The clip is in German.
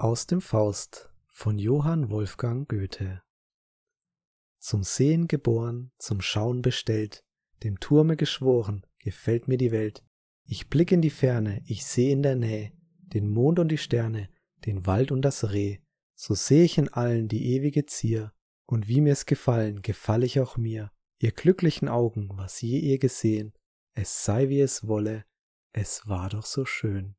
Aus dem Faust von Johann Wolfgang Goethe Zum Sehen geboren, zum Schauen bestellt, dem Turme geschworen, gefällt mir die Welt. Ich blick in die Ferne, ich seh in der Nähe den Mond und die Sterne, den Wald und das Reh. So seh ich in allen die ewige Zier, und wie mir's gefallen, gefall ich auch mir. Ihr glücklichen Augen, was je ihr gesehen, es sei wie es wolle, es war doch so schön.